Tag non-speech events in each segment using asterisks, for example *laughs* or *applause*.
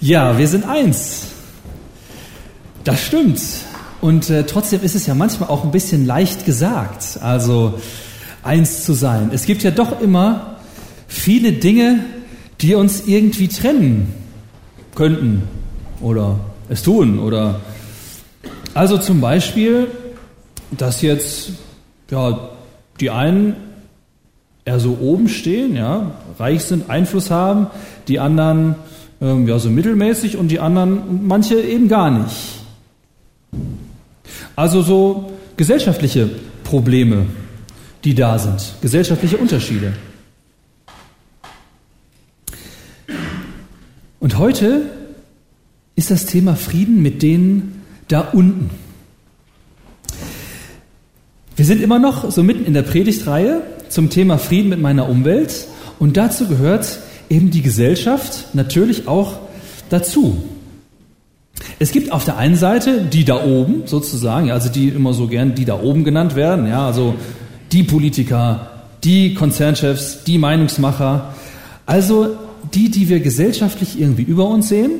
Ja, wir sind eins. Das stimmt. Und äh, trotzdem ist es ja manchmal auch ein bisschen leicht gesagt, also eins zu sein. Es gibt ja doch immer viele Dinge, die uns irgendwie trennen könnten oder es tun oder also zum Beispiel, dass jetzt ja die einen eher so oben stehen, ja, reich sind, Einfluss haben, die anderen ähm, ja so mittelmäßig und die anderen manche eben gar nicht. Also so gesellschaftliche Probleme, die da sind, gesellschaftliche Unterschiede. Und heute ist das Thema Frieden mit denen da unten. Wir sind immer noch so mitten in der Predigtreihe zum Thema Frieden mit meiner Umwelt und dazu gehört eben die Gesellschaft natürlich auch dazu. Es gibt auf der einen Seite die da oben sozusagen, also die immer so gern die da oben genannt werden, ja, also die Politiker, die Konzernchefs, die Meinungsmacher, also die, die wir gesellschaftlich irgendwie über uns sehen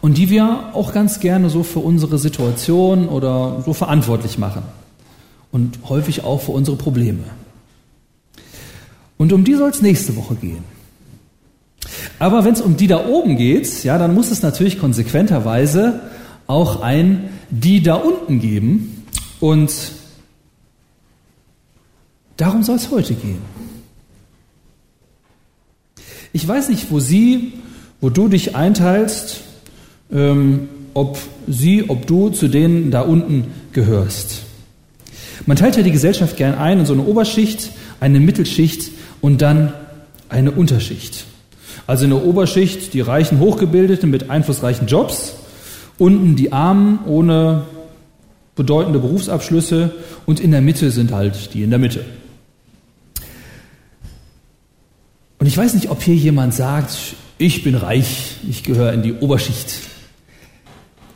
und die wir auch ganz gerne so für unsere Situation oder so verantwortlich machen und häufig auch für unsere Probleme. Und um die soll es nächste Woche gehen. Aber wenn es um die da oben geht, ja, dann muss es natürlich konsequenterweise auch ein die da unten geben. Und darum soll es heute gehen. Ich weiß nicht, wo Sie, wo du dich einteilst, ähm, ob sie, ob du zu denen da unten gehörst. Man teilt ja die Gesellschaft gern ein in so eine Oberschicht, eine Mittelschicht und dann eine Unterschicht. Also in der Oberschicht die reichen Hochgebildeten mit einflussreichen Jobs, unten die Armen ohne bedeutende Berufsabschlüsse und in der Mitte sind halt die in der Mitte. Und ich weiß nicht, ob hier jemand sagt, ich bin reich, ich gehöre in die Oberschicht.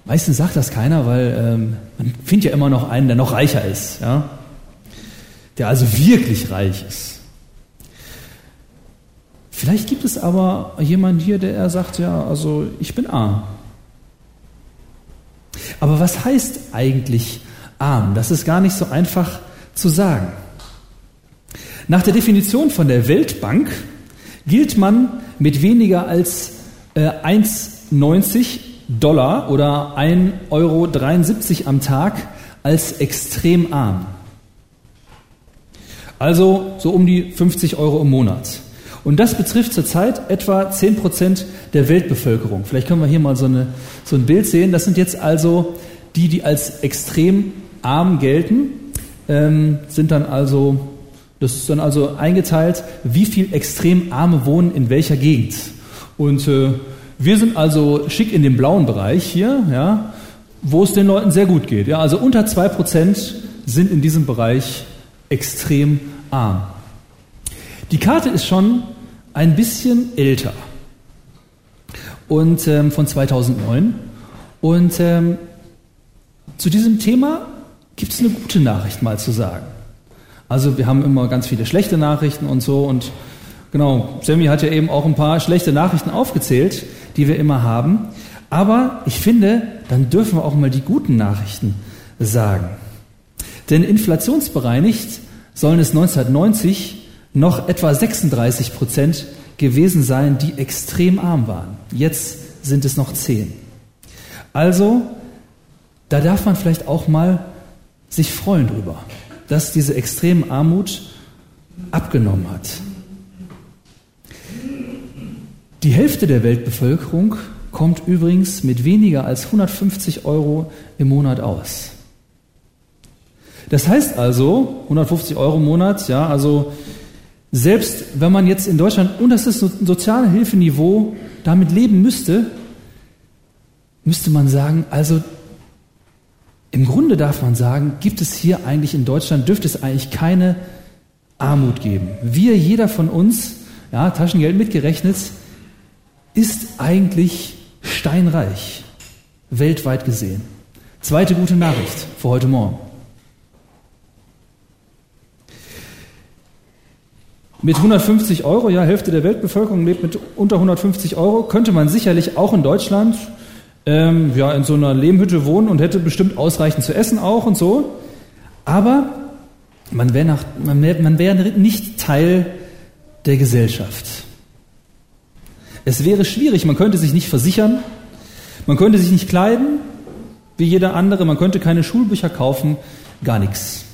Meistens sagt das keiner, weil ähm, man findet ja immer noch einen, der noch reicher ist, ja? der also wirklich reich ist. Vielleicht gibt es aber jemanden hier, der er sagt, ja, also ich bin arm. Aber was heißt eigentlich arm? Das ist gar nicht so einfach zu sagen. Nach der Definition von der Weltbank gilt man mit weniger als äh, 1,90 Dollar oder 1,73 Euro am Tag als extrem arm. Also so um die 50 Euro im Monat. Und das betrifft zurzeit etwa 10 Prozent der Weltbevölkerung. Vielleicht können wir hier mal so, eine, so ein Bild sehen. Das sind jetzt also die, die als extrem arm gelten, ähm, sind dann also, das ist dann also eingeteilt, wie viel extrem Arme wohnen in welcher Gegend. Und äh, wir sind also schick in dem blauen Bereich hier, ja, wo es den Leuten sehr gut geht. Ja, also unter 2% sind in diesem Bereich extrem arm. Die Karte ist schon ein bisschen älter und ähm, von 2009. Und ähm, zu diesem Thema gibt es eine gute Nachricht mal zu sagen. Also wir haben immer ganz viele schlechte Nachrichten und so und genau, Sammy hat ja eben auch ein paar schlechte Nachrichten aufgezählt, die wir immer haben. Aber ich finde, dann dürfen wir auch mal die guten Nachrichten sagen. Denn inflationsbereinigt sollen es 1990 noch etwa 36 Prozent gewesen sein, die extrem arm waren. Jetzt sind es noch 10. Also, da darf man vielleicht auch mal sich freuen drüber, dass diese extreme Armut abgenommen hat. Die Hälfte der Weltbevölkerung kommt übrigens mit weniger als 150 Euro im Monat aus. Das heißt also, 150 Euro im Monat, ja, also selbst wenn man jetzt in Deutschland und das ist ein soziale Hilfeniveau damit leben müsste, müsste man sagen, also im Grunde darf man sagen, gibt es hier eigentlich in Deutschland, dürfte es eigentlich keine Armut geben. Wir, jeder von uns, ja, Taschengeld mitgerechnet, ist eigentlich steinreich, weltweit gesehen. Zweite gute Nachricht für heute Morgen. Mit 150 Euro, ja, Hälfte der Weltbevölkerung lebt mit unter 150 Euro, könnte man sicherlich auch in Deutschland ähm, ja, in so einer Lehmhütte wohnen und hätte bestimmt ausreichend zu essen auch und so. Aber man wäre man wär, man wär nicht Teil der Gesellschaft. Es wäre schwierig, man könnte sich nicht versichern, man könnte sich nicht kleiden wie jeder andere, man könnte keine Schulbücher kaufen, gar nichts.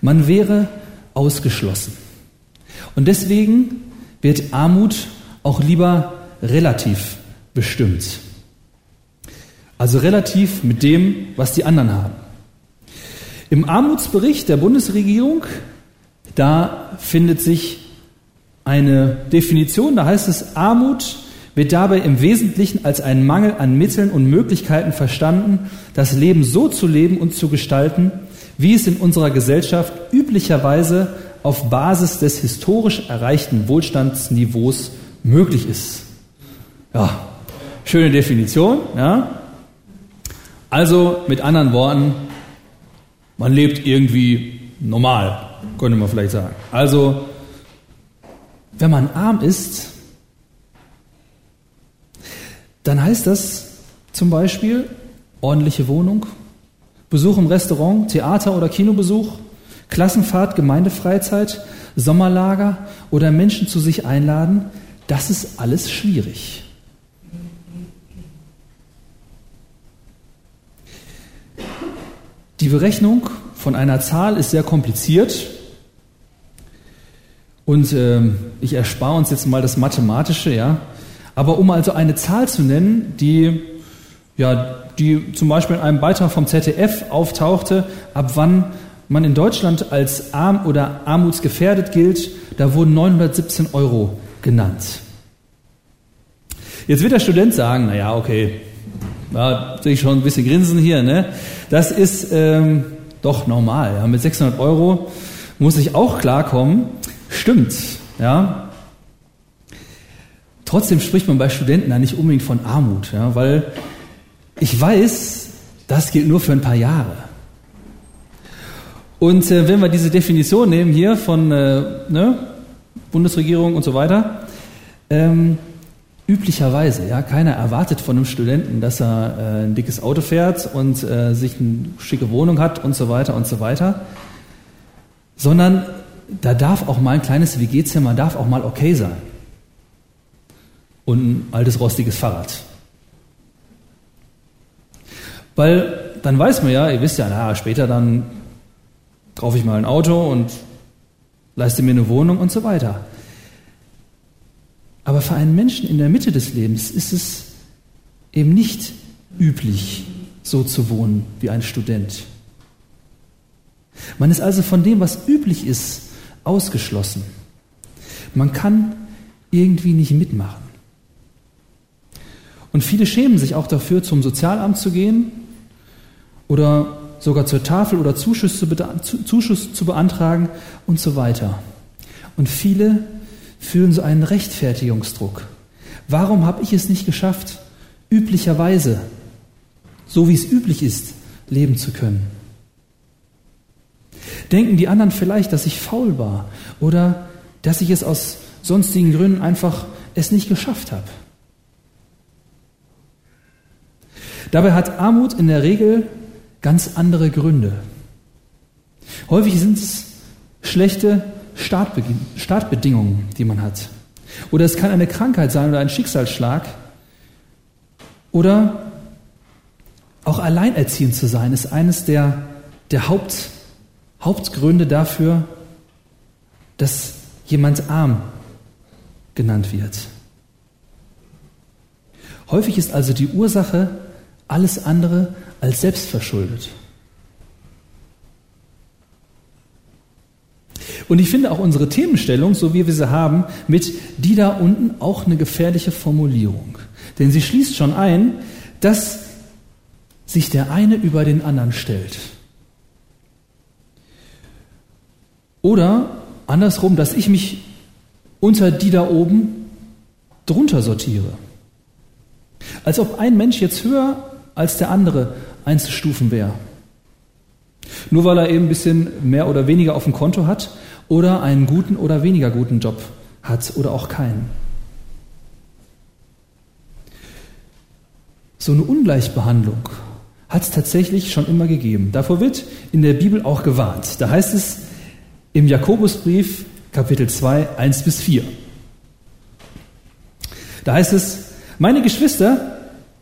Man wäre ausgeschlossen. Und deswegen wird Armut auch lieber relativ bestimmt. Also relativ mit dem, was die anderen haben. Im Armutsbericht der Bundesregierung, da findet sich eine Definition, da heißt es, Armut wird dabei im Wesentlichen als ein Mangel an Mitteln und Möglichkeiten verstanden, das Leben so zu leben und zu gestalten, wie es in unserer Gesellschaft üblicherweise auf Basis des historisch erreichten Wohlstandsniveaus möglich ist. Ja, schöne Definition. Ja. Also mit anderen Worten, man lebt irgendwie normal, könnte man vielleicht sagen. Also, wenn man arm ist, dann heißt das zum Beispiel ordentliche Wohnung, Besuch im Restaurant, Theater- oder Kinobesuch, Klassenfahrt, Gemeindefreizeit, Sommerlager oder Menschen zu sich einladen, das ist alles schwierig. Die Berechnung von einer Zahl ist sehr kompliziert und äh, ich erspare uns jetzt mal das Mathematische, ja. Aber um also eine Zahl zu nennen, die, ja, die zum Beispiel in einem Beitrag vom ZDF auftauchte, ab wann man in Deutschland als arm oder armutsgefährdet gilt, da wurden 917 Euro genannt. Jetzt wird der Student sagen, naja, okay, da sehe ich schon ein bisschen grinsen hier, ne? Das ist ähm, doch normal. Ja? Mit 600 Euro muss ich auch klarkommen. Stimmt, ja. Trotzdem spricht man bei Studenten da nicht unbedingt von Armut, ja, weil ich weiß, das gilt nur für ein paar Jahre. Und äh, wenn wir diese Definition nehmen hier von äh, ne, Bundesregierung und so weiter, ähm, üblicherweise, ja, keiner erwartet von einem Studenten, dass er äh, ein dickes Auto fährt und äh, sich eine schicke Wohnung hat und so weiter und so weiter, sondern da darf auch mal ein kleines WG-Zimmer, darf auch mal okay sein. Und ein altes rostiges Fahrrad. Weil dann weiß man ja, ihr wisst ja, na, später dann kaufe ich mal ein Auto und leiste mir eine Wohnung und so weiter. Aber für einen Menschen in der Mitte des Lebens ist es eben nicht üblich, so zu wohnen wie ein Student. Man ist also von dem, was üblich ist, ausgeschlossen. Man kann irgendwie nicht mitmachen. Und viele schämen sich auch dafür, zum Sozialamt zu gehen oder sogar zur Tafel oder Zuschuss zu, Zuschuss zu beantragen und so weiter. Und viele fühlen so einen Rechtfertigungsdruck. Warum habe ich es nicht geschafft, üblicherweise, so wie es üblich ist, leben zu können? Denken die anderen vielleicht, dass ich faul war oder dass ich es aus sonstigen Gründen einfach es nicht geschafft habe? Dabei hat Armut in der Regel ganz andere Gründe. Häufig sind es schlechte Startbedingungen, die man hat. Oder es kann eine Krankheit sein oder ein Schicksalsschlag. Oder auch alleinerziehend zu sein, ist eines der, der Haupt, Hauptgründe dafür, dass jemand arm genannt wird. Häufig ist also die Ursache alles andere als selbstverschuldet. Und ich finde auch unsere Themenstellung, so wie wir sie haben, mit die da unten auch eine gefährliche Formulierung. Denn sie schließt schon ein, dass sich der eine über den anderen stellt. Oder andersrum, dass ich mich unter die da oben drunter sortiere. Als ob ein Mensch jetzt höher als der andere einzustufen wäre. Nur weil er eben ein bisschen mehr oder weniger auf dem Konto hat oder einen guten oder weniger guten Job hat oder auch keinen. So eine Ungleichbehandlung hat es tatsächlich schon immer gegeben. Davor wird in der Bibel auch gewarnt. Da heißt es im Jakobusbrief Kapitel 2, 1 bis 4. Da heißt es, meine Geschwister,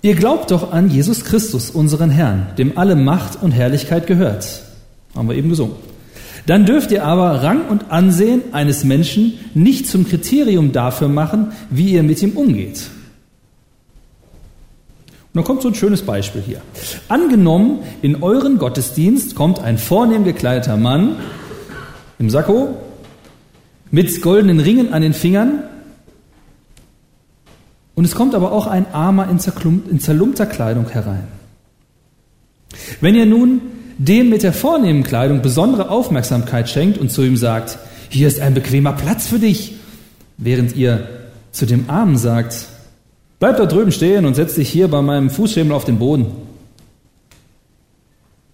ihr glaubt doch an Jesus Christus, unseren Herrn, dem alle Macht und Herrlichkeit gehört. Haben wir eben gesungen. Dann dürft ihr aber Rang und Ansehen eines Menschen nicht zum Kriterium dafür machen, wie ihr mit ihm umgeht. Und dann kommt so ein schönes Beispiel hier. Angenommen, in euren Gottesdienst kommt ein vornehm gekleideter Mann im Sakko mit goldenen Ringen an den Fingern und es kommt aber auch ein Armer in, in zerlumpter Kleidung herein. Wenn ihr nun dem mit der vornehmen Kleidung besondere Aufmerksamkeit schenkt und zu ihm sagt, hier ist ein bequemer Platz für dich, während ihr zu dem Armen sagt, bleib da drüben stehen und setz dich hier bei meinem Fußschemel auf den Boden.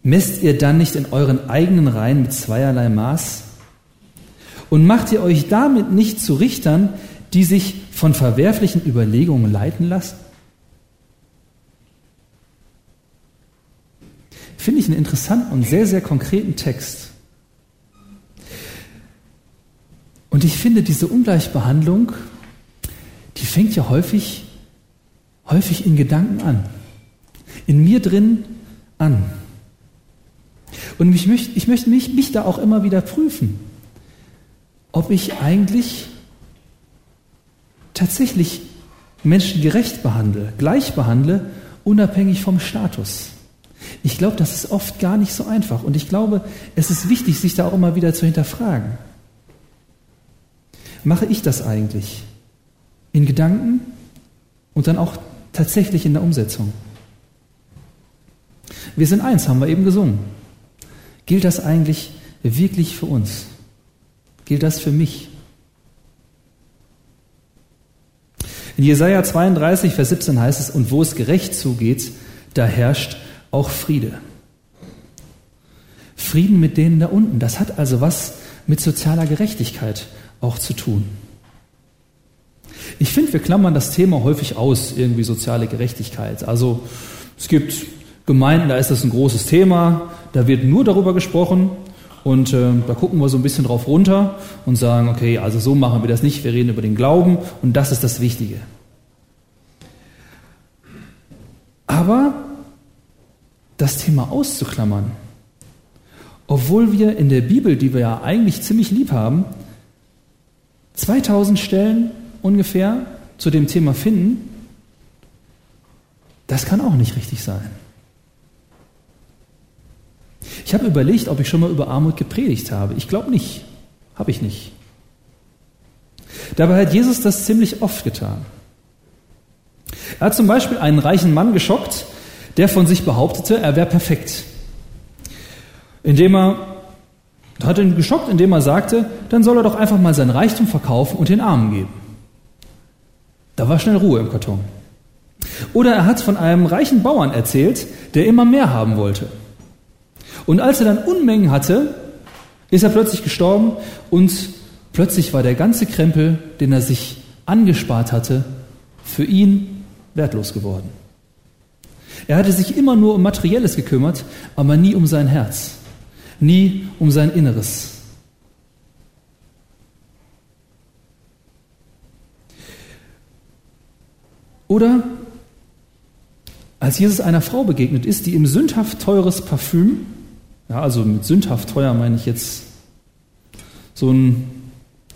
Messt ihr dann nicht in euren eigenen Reihen mit zweierlei Maß? Und macht ihr euch damit nicht zu Richtern, die sich von verwerflichen Überlegungen leiten lassen? Finde ich einen interessanten und sehr, sehr konkreten Text. Und ich finde, diese Ungleichbehandlung, die fängt ja häufig, häufig in Gedanken an. In mir drin an. Und ich möchte, ich möchte mich, mich da auch immer wieder prüfen, ob ich eigentlich tatsächlich Menschen gerecht behandle, gleich behandle, unabhängig vom Status. Ich glaube, das ist oft gar nicht so einfach. Und ich glaube, es ist wichtig, sich da auch immer wieder zu hinterfragen. Mache ich das eigentlich? In Gedanken und dann auch tatsächlich in der Umsetzung. Wir sind eins, haben wir eben gesungen. Gilt das eigentlich wirklich für uns? Gilt das für mich? In Jesaja 32, Vers 17 heißt es, und wo es gerecht zugeht, da herrscht auch Friede. Frieden mit denen da unten, das hat also was mit sozialer Gerechtigkeit auch zu tun. Ich finde, wir klammern das Thema häufig aus, irgendwie soziale Gerechtigkeit. Also es gibt Gemeinden, da ist das ein großes Thema, da wird nur darüber gesprochen und äh, da gucken wir so ein bisschen drauf runter und sagen, okay, also so machen wir das nicht, wir reden über den Glauben und das ist das Wichtige. Aber das Thema auszuklammern, obwohl wir in der Bibel, die wir ja eigentlich ziemlich lieb haben, 2000 Stellen ungefähr zu dem Thema finden, das kann auch nicht richtig sein. Ich habe überlegt, ob ich schon mal über Armut gepredigt habe. Ich glaube nicht. Habe ich nicht. Dabei hat Jesus das ziemlich oft getan. Er hat zum Beispiel einen reichen Mann geschockt, der von sich behauptete, er wäre perfekt. Indem er, hat ihn geschockt, indem er sagte, dann soll er doch einfach mal sein Reichtum verkaufen und den Armen geben. Da war schnell Ruhe im Karton. Oder er hat von einem reichen Bauern erzählt, der immer mehr haben wollte. Und als er dann Unmengen hatte, ist er plötzlich gestorben und plötzlich war der ganze Krempel, den er sich angespart hatte, für ihn wertlos geworden. Er hatte sich immer nur um Materielles gekümmert, aber nie um sein Herz, nie um sein Inneres. Oder als Jesus einer Frau begegnet ist, die ihm sündhaft teures Parfüm, ja, also mit sündhaft teuer meine ich jetzt so ein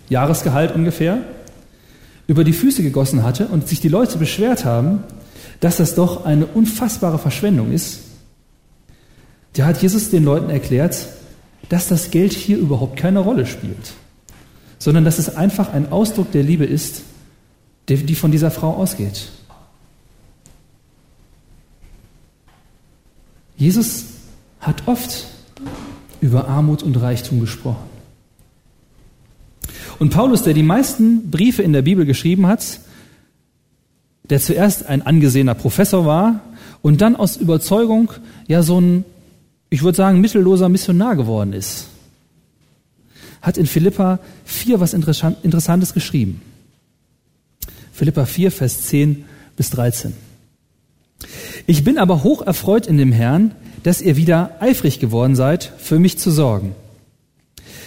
Jahresgehalt ungefähr, über die Füße gegossen hatte und sich die Leute beschwert haben, dass das doch eine unfassbare Verschwendung ist, da hat Jesus den Leuten erklärt, dass das Geld hier überhaupt keine Rolle spielt, sondern dass es einfach ein Ausdruck der Liebe ist, die von dieser Frau ausgeht. Jesus hat oft über Armut und Reichtum gesprochen. Und Paulus, der die meisten Briefe in der Bibel geschrieben hat, der zuerst ein angesehener Professor war und dann aus Überzeugung ja so ein, ich würde sagen, mittelloser Missionar geworden ist, hat in Philippa 4 was Interessantes geschrieben. Philippa 4, Vers 10 bis 13. Ich bin aber hoch erfreut in dem Herrn, dass ihr wieder eifrig geworden seid, für mich zu sorgen.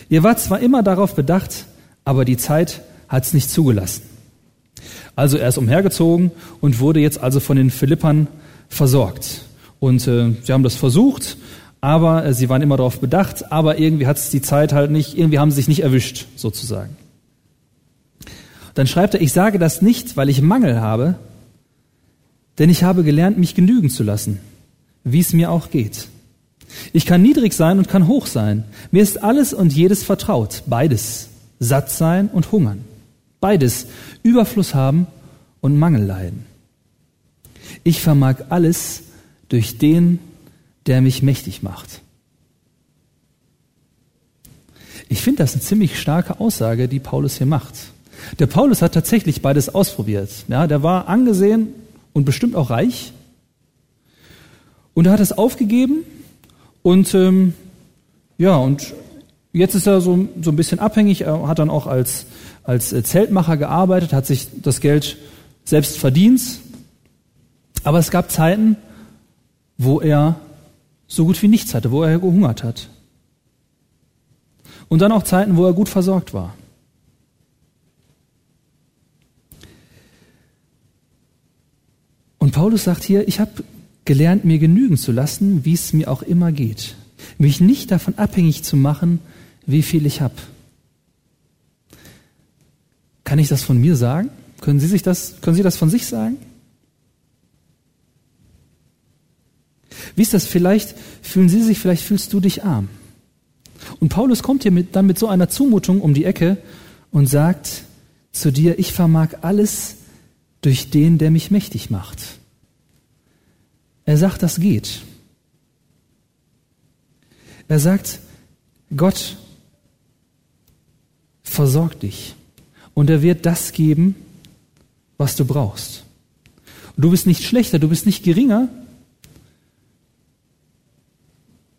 Ihr wart zwar immer darauf bedacht, aber die Zeit hat es nicht zugelassen. Also er ist umhergezogen und wurde jetzt also von den Philippern versorgt. Und äh, sie haben das versucht, aber äh, sie waren immer darauf bedacht, aber irgendwie hat es die Zeit halt nicht, irgendwie haben sie sich nicht erwischt, sozusagen. Dann schreibt er, ich sage das nicht, weil ich Mangel habe, denn ich habe gelernt, mich genügen zu lassen, wie es mir auch geht. Ich kann niedrig sein und kann hoch sein. Mir ist alles und jedes vertraut, beides. Satt sein und hungern. Beides. Überfluss haben und Mangel leiden. Ich vermag alles durch den, der mich mächtig macht. Ich finde das eine ziemlich starke Aussage, die Paulus hier macht. Der Paulus hat tatsächlich beides ausprobiert. Ja, der war angesehen und bestimmt auch reich. Und er hat es aufgegeben und ähm, ja, und jetzt ist er so, so ein bisschen abhängig. Er hat dann auch als, als Zeltmacher gearbeitet, hat sich das Geld selbst verdient. Aber es gab Zeiten, wo er so gut wie nichts hatte, wo er gehungert hat. Und dann auch Zeiten, wo er gut versorgt war. Und Paulus sagt hier, ich habe gelernt, mir genügen zu lassen, wie es mir auch immer geht. Mich nicht davon abhängig zu machen, wie viel ich habe. Kann ich das von mir sagen? Können Sie sich das, können Sie das von sich sagen? Wie ist das? Vielleicht fühlen Sie sich, vielleicht fühlst du dich arm. Und Paulus kommt hier mit, dann mit so einer Zumutung um die Ecke und sagt zu dir, ich vermag alles durch den, der mich mächtig macht. Er sagt, das geht. Er sagt, Gott versorgt dich und er wird das geben, was du brauchst. Du bist nicht schlechter, du bist nicht geringer,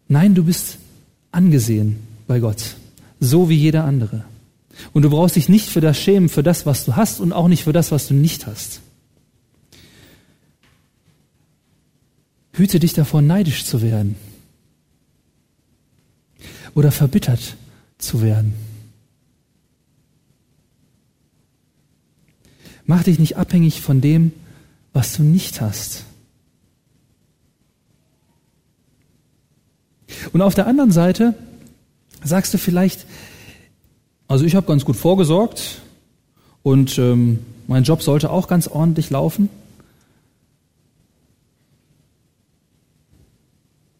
Nein, du bist angesehen bei Gott, so wie jeder andere. Und du brauchst dich nicht für das schämen, für das, was du hast und auch nicht für das, was du nicht hast. Hüte dich davor, neidisch zu werden oder verbittert zu werden. Mach dich nicht abhängig von dem, was du nicht hast. Und auf der anderen Seite sagst du vielleicht, also ich habe ganz gut vorgesorgt und ähm, mein Job sollte auch ganz ordentlich laufen.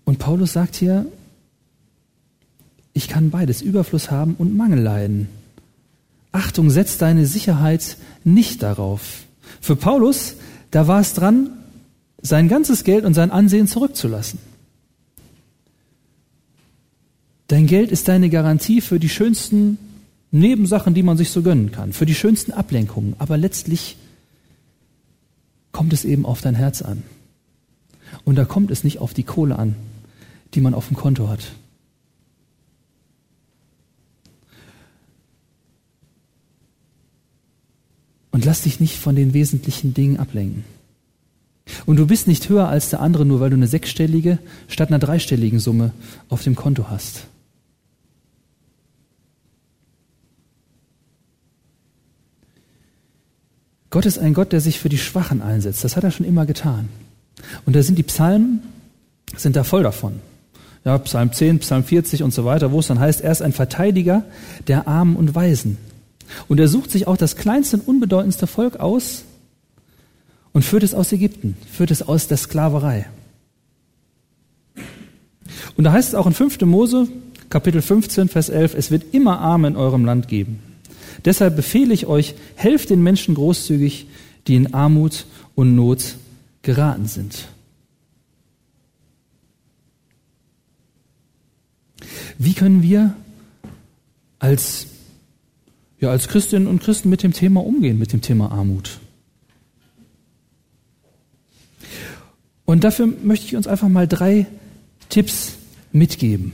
Und Paulus sagt hier, ich kann beides, Überfluss haben und Mangel leiden. Achtung, setz deine Sicherheit nicht darauf. Für Paulus, da war es dran, sein ganzes Geld und sein Ansehen zurückzulassen. Dein Geld ist deine Garantie für die schönsten Nebensachen, die man sich so gönnen kann, für die schönsten Ablenkungen. Aber letztlich kommt es eben auf dein Herz an. Und da kommt es nicht auf die Kohle an, die man auf dem Konto hat. Und lass dich nicht von den wesentlichen Dingen ablenken. Und du bist nicht höher als der andere, nur weil du eine sechsstellige statt einer dreistelligen Summe auf dem Konto hast. Gott ist ein Gott, der sich für die Schwachen einsetzt. Das hat er schon immer getan. Und da sind die Psalmen, sind da voll davon. Ja, Psalm 10, Psalm 40 und so weiter, wo es dann heißt, er ist ein Verteidiger der Armen und Weisen. Und er sucht sich auch das kleinste und unbedeutendste Volk aus und führt es aus Ägypten, führt es aus der Sklaverei. Und da heißt es auch in 5. Mose, Kapitel 15, Vers 11, es wird immer Arme in eurem Land geben. Deshalb befehle ich euch, helft den Menschen großzügig, die in Armut und Not geraten sind. Wie können wir als, ja, als Christinnen und Christen mit dem Thema umgehen, mit dem Thema Armut? Und dafür möchte ich uns einfach mal drei Tipps mitgeben,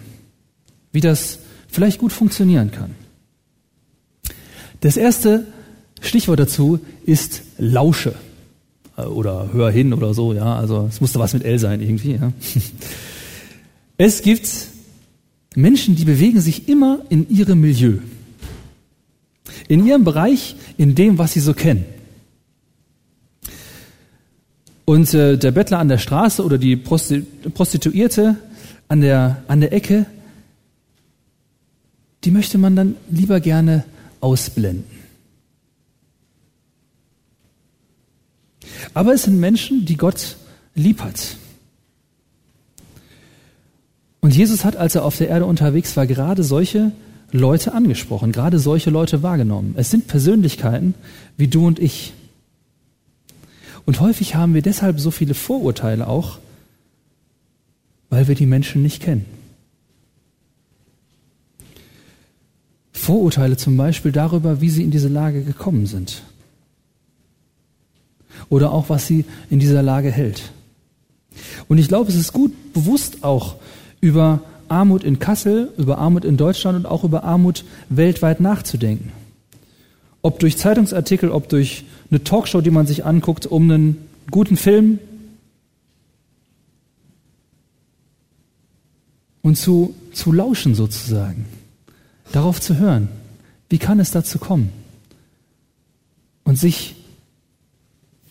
wie das vielleicht gut funktionieren kann. Das erste Stichwort dazu ist Lausche. Äh, oder hör hin oder so, ja. Also es musste was mit L sein irgendwie. Ja. *laughs* Es gibt Menschen, die bewegen sich immer in ihrem Milieu. In ihrem Bereich, in dem, was sie so kennen. Und äh, der Bettler an der Straße oder die Prostituierte an der, an der Ecke, die möchte man dann lieber gerne ausblenden. Aber es sind Menschen, die Gott lieb hat. Und Jesus hat, als er auf der Erde unterwegs war, gerade solche Leute angesprochen, gerade solche Leute wahrgenommen. Es sind Persönlichkeiten wie du und ich. Und häufig haben wir deshalb so viele Vorurteile auch, weil wir die Menschen nicht kennen. Vorurteile zum Beispiel darüber, wie sie in diese Lage gekommen sind. Oder auch, was sie in dieser Lage hält. Und ich glaube, es ist gut, bewusst auch über Armut in Kassel, über Armut in Deutschland und auch über Armut weltweit nachzudenken. Ob durch Zeitungsartikel, ob durch eine Talkshow, die man sich anguckt, um einen guten Film. Und zu, zu lauschen sozusagen, darauf zu hören, wie kann es dazu kommen? Und sich,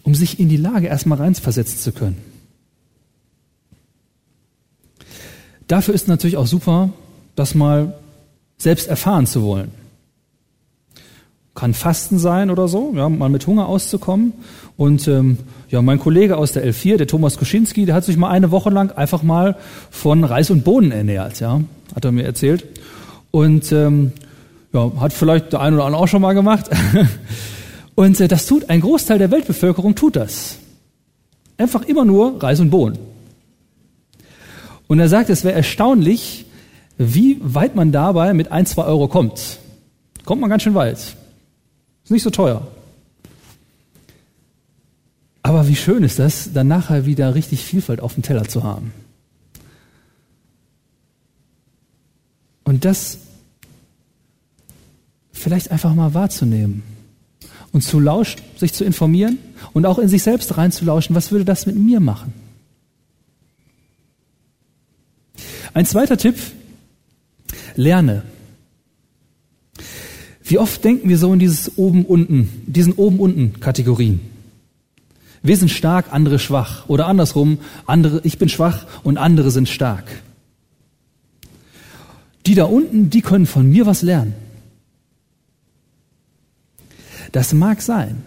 um sich in die Lage erstmal reinversetzen zu können. Dafür ist natürlich auch super, das mal selbst erfahren zu wollen. Kann Fasten sein oder so, ja, mal mit Hunger auszukommen. Und ähm, ja, mein Kollege aus der L4, der Thomas Kuschinski, der hat sich mal eine Woche lang einfach mal von Reis und Bohnen ernährt, ja, hat er mir erzählt. Und ähm, ja, hat vielleicht der eine oder andere auch schon mal gemacht. *laughs* und äh, das tut ein Großteil der Weltbevölkerung tut das. Einfach immer nur Reis und Bohnen. Und er sagt, es wäre erstaunlich, wie weit man dabei mit ein, zwei Euro kommt. Kommt man ganz schön weit. Ist nicht so teuer. Aber wie schön ist das, dann nachher wieder richtig Vielfalt auf dem Teller zu haben. Und das vielleicht einfach mal wahrzunehmen und zu lauschen, sich zu informieren und auch in sich selbst reinzulauschen, was würde das mit mir machen? Ein zweiter Tipp, lerne. Wie oft denken wir so in dieses oben-unten, diesen oben-unten Kategorien? Wir sind stark, andere schwach. Oder andersrum, andere, ich bin schwach und andere sind stark. Die da unten, die können von mir was lernen. Das mag sein.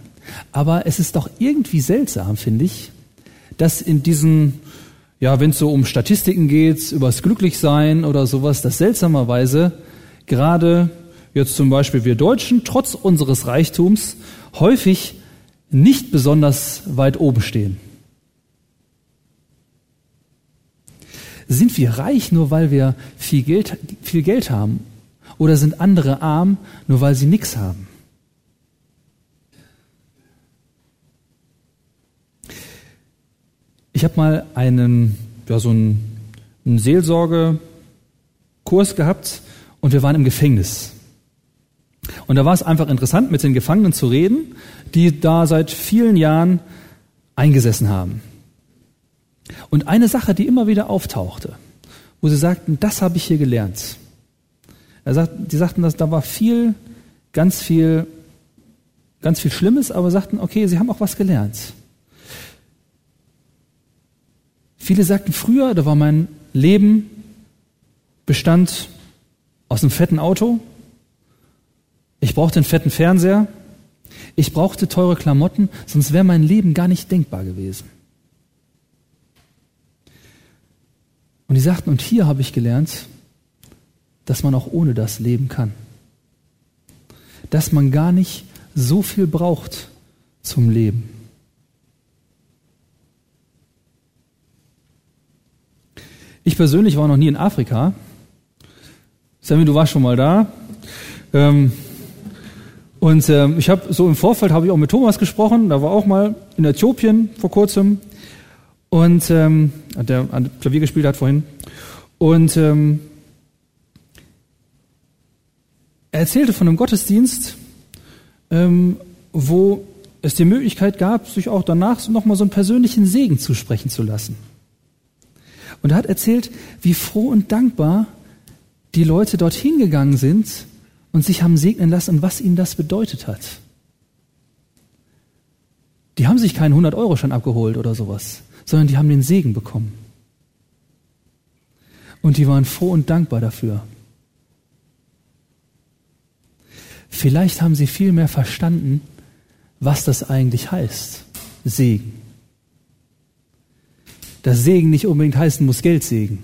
Aber es ist doch irgendwie seltsam, finde ich, dass in diesen, ja, wenn es so um Statistiken geht, übers Glücklichsein oder sowas, dass seltsamerweise gerade jetzt zum Beispiel wir Deutschen trotz unseres Reichtums häufig nicht besonders weit oben stehen. Sind wir reich nur weil wir viel Geld, viel Geld haben? Oder sind andere arm nur weil sie nichts haben? Ich habe mal einen, ja, so einen, einen Seelsorgekurs gehabt und wir waren im Gefängnis. Und da war es einfach interessant, mit den Gefangenen zu reden, die da seit vielen Jahren eingesessen haben. Und eine Sache, die immer wieder auftauchte, wo sie sagten, das habe ich hier gelernt. Er sagt, die sagten, dass da war viel, ganz viel, ganz viel Schlimmes, aber sagten, okay, sie haben auch was gelernt. Viele sagten früher, da war mein Leben bestand aus einem fetten Auto, ich brauchte einen fetten Fernseher. Ich brauchte teure Klamotten, sonst wäre mein Leben gar nicht denkbar gewesen. Und die sagten, und hier habe ich gelernt, dass man auch ohne das leben kann. Dass man gar nicht so viel braucht zum Leben. Ich persönlich war noch nie in Afrika. Sammy, du warst schon mal da. Ähm, und ähm, ich habe so im Vorfeld habe ich auch mit Thomas gesprochen, da war auch mal in Äthiopien vor kurzem und ähm, der an Klavier gespielt hat vorhin. Und ähm, er erzählte von einem Gottesdienst, ähm, wo es die Möglichkeit gab, sich auch danach nochmal so einen persönlichen Segen zusprechen zu lassen. Und er hat erzählt, wie froh und dankbar die Leute dorthin gegangen sind und sich haben segnen lassen und was ihnen das bedeutet hat. Die haben sich keinen 100-Euro-Schein abgeholt oder sowas, sondern die haben den Segen bekommen. Und die waren froh und dankbar dafür. Vielleicht haben sie viel mehr verstanden, was das eigentlich heißt. Segen. Dass Segen nicht unbedingt heißen muss Geldsegen.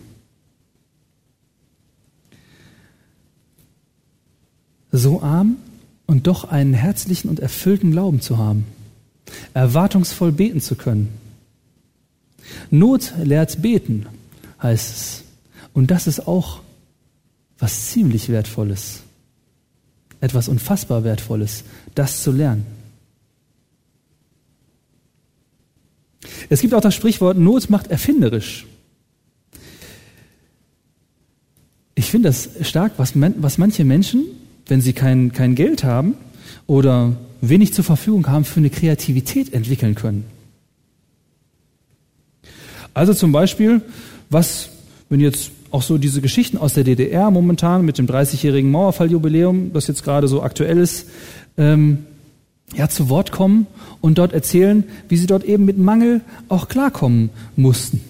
So arm und doch einen herzlichen und erfüllten Glauben zu haben erwartungsvoll beten zu können. Not lehrt beten, heißt es. Und das ist auch was ziemlich Wertvolles. Etwas unfassbar Wertvolles, das zu lernen. Es gibt auch das Sprichwort, Not macht erfinderisch. Ich finde das stark, was, was manche Menschen, wenn sie kein, kein Geld haben oder wenig zur Verfügung haben, für eine Kreativität entwickeln können. Also zum Beispiel, was, wenn jetzt auch so diese Geschichten aus der DDR momentan mit dem 30-jährigen Mauerfalljubiläum, das jetzt gerade so aktuell ist, ähm, ja, zu Wort kommen und dort erzählen, wie sie dort eben mit Mangel auch klarkommen mussten.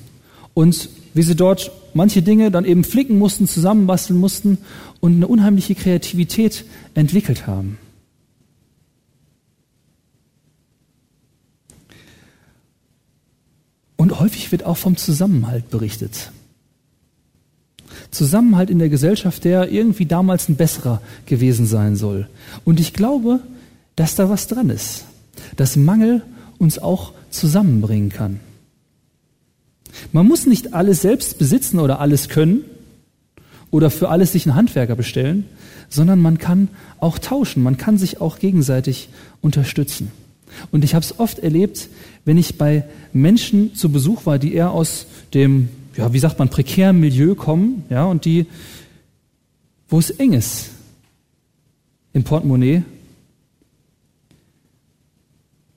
Und wie sie dort manche Dinge dann eben flicken mussten, zusammenbasteln mussten und eine unheimliche Kreativität entwickelt haben. Und häufig wird auch vom Zusammenhalt berichtet. Zusammenhalt in der Gesellschaft, der irgendwie damals ein besserer gewesen sein soll. Und ich glaube, dass da was dran ist, dass Mangel uns auch zusammenbringen kann. Man muss nicht alles selbst besitzen oder alles können oder für alles sich einen Handwerker bestellen, sondern man kann auch tauschen, man kann sich auch gegenseitig unterstützen. Und ich habe es oft erlebt, wenn ich bei Menschen zu Besuch war, die eher aus dem, ja, wie sagt man, prekären Milieu kommen, ja, und die, wo es eng ist im Portemonnaie,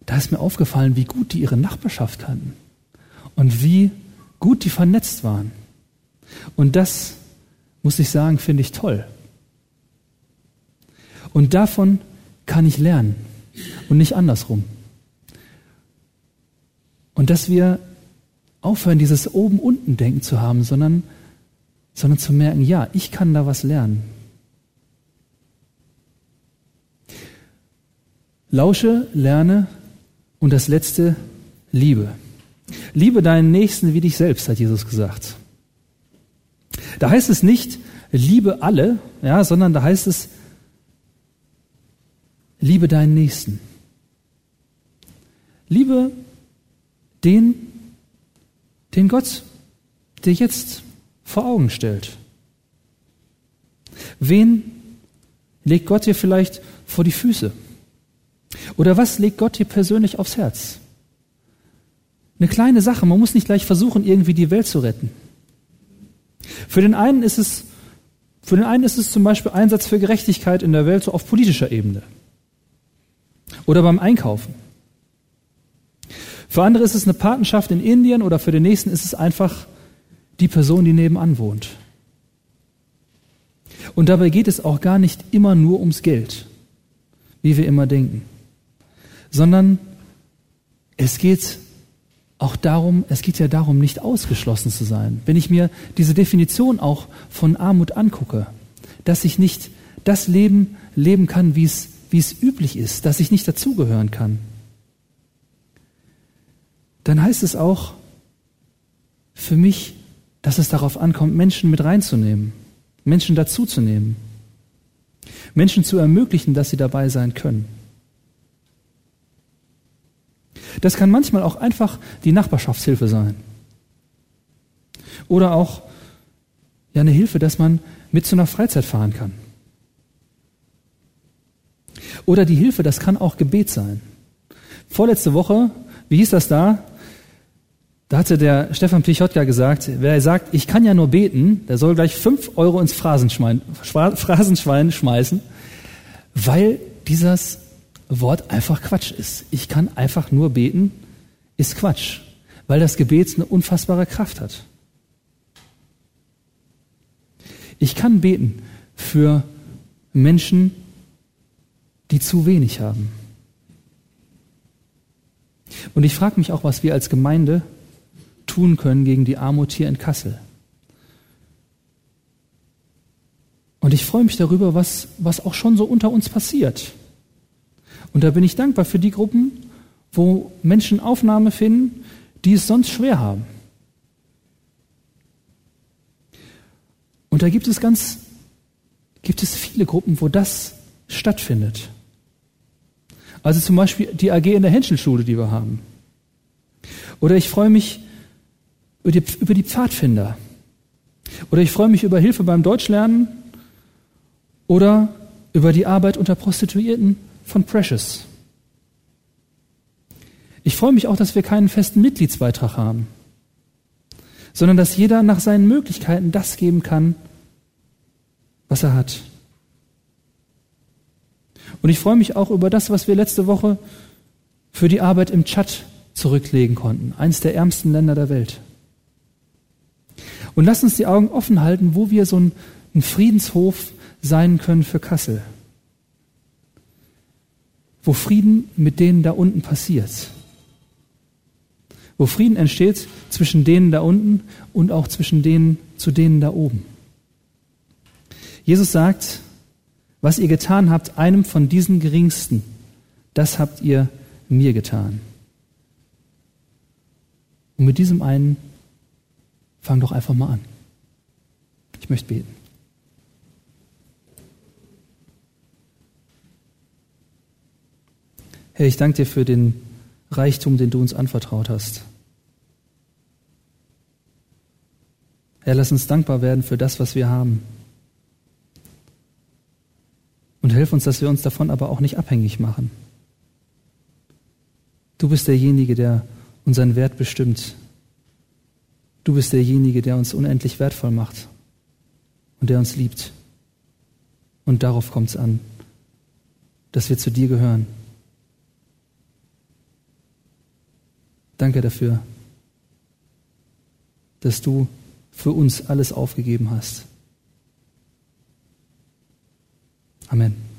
da ist mir aufgefallen, wie gut die ihre Nachbarschaft kannten und wie gut die vernetzt waren. Und das, muss ich sagen, finde ich toll. Und davon kann ich lernen und nicht andersrum. Und dass wir aufhören, dieses Oben-Unten-Denken zu haben, sondern, sondern zu merken, ja, ich kann da was lernen. Lausche, lerne und das letzte, liebe. Liebe deinen Nächsten wie dich selbst, hat Jesus gesagt. Da heißt es nicht, liebe alle, ja, sondern da heißt es, liebe deinen Nächsten. Liebe den, den Gott dir jetzt vor Augen stellt. Wen legt Gott dir vielleicht vor die Füße? Oder was legt Gott dir persönlich aufs Herz? Eine kleine Sache, man muss nicht gleich versuchen, irgendwie die Welt zu retten. Für den einen ist es, für den einen ist es zum Beispiel Einsatz für Gerechtigkeit in der Welt so auf politischer Ebene. Oder beim Einkaufen. Für andere ist es eine Patenschaft in Indien oder für den nächsten ist es einfach die Person, die nebenan wohnt. Und dabei geht es auch gar nicht immer nur ums Geld, wie wir immer denken, sondern es geht auch darum, es geht ja darum, nicht ausgeschlossen zu sein. Wenn ich mir diese Definition auch von Armut angucke, dass ich nicht das Leben leben kann, wie es, wie es üblich ist, dass ich nicht dazugehören kann dann heißt es auch für mich, dass es darauf ankommt, Menschen mit reinzunehmen, Menschen dazuzunehmen, Menschen zu ermöglichen, dass sie dabei sein können. Das kann manchmal auch einfach die Nachbarschaftshilfe sein. Oder auch ja, eine Hilfe, dass man mit zu einer Freizeit fahren kann. Oder die Hilfe, das kann auch Gebet sein. Vorletzte Woche, wie hieß das da? Da hatte der Stefan Pichotka gesagt, wer sagt, ich kann ja nur beten, der soll gleich fünf Euro ins Phrasenschwein, Phrasenschwein schmeißen, weil dieses Wort einfach Quatsch ist. Ich kann einfach nur beten, ist Quatsch, weil das Gebet eine unfassbare Kraft hat. Ich kann beten für Menschen, die zu wenig haben. Und ich frage mich auch, was wir als Gemeinde tun können gegen die Armut hier in Kassel. Und ich freue mich darüber, was, was auch schon so unter uns passiert. Und da bin ich dankbar für die Gruppen, wo Menschen Aufnahme finden, die es sonst schwer haben. Und da gibt es ganz, gibt es viele Gruppen, wo das stattfindet. Also zum Beispiel die AG in der Henschelschule, die wir haben. Oder ich freue mich über die, über die Pfadfinder. Oder ich freue mich über Hilfe beim Deutschlernen. Oder über die Arbeit unter Prostituierten von Precious. Ich freue mich auch, dass wir keinen festen Mitgliedsbeitrag haben, sondern dass jeder nach seinen Möglichkeiten das geben kann, was er hat. Und ich freue mich auch über das, was wir letzte Woche für die Arbeit im Tschad zurücklegen konnten, eines der ärmsten Länder der Welt. Und lass uns die Augen offen halten, wo wir so ein, ein Friedenshof sein können für Kassel. Wo Frieden mit denen da unten passiert. Wo Frieden entsteht zwischen denen da unten und auch zwischen denen zu denen da oben. Jesus sagt, was ihr getan habt, einem von diesen Geringsten, das habt ihr mir getan. Und mit diesem einen fang doch einfach mal an. Ich möchte beten. Herr, ich danke dir für den Reichtum, den du uns anvertraut hast. Herr, lass uns dankbar werden für das, was wir haben. Und hilf uns, dass wir uns davon aber auch nicht abhängig machen. Du bist derjenige, der unseren Wert bestimmt. Du bist derjenige, der uns unendlich wertvoll macht und der uns liebt. Und darauf kommt es an, dass wir zu dir gehören. Danke dafür, dass du für uns alles aufgegeben hast. Amen.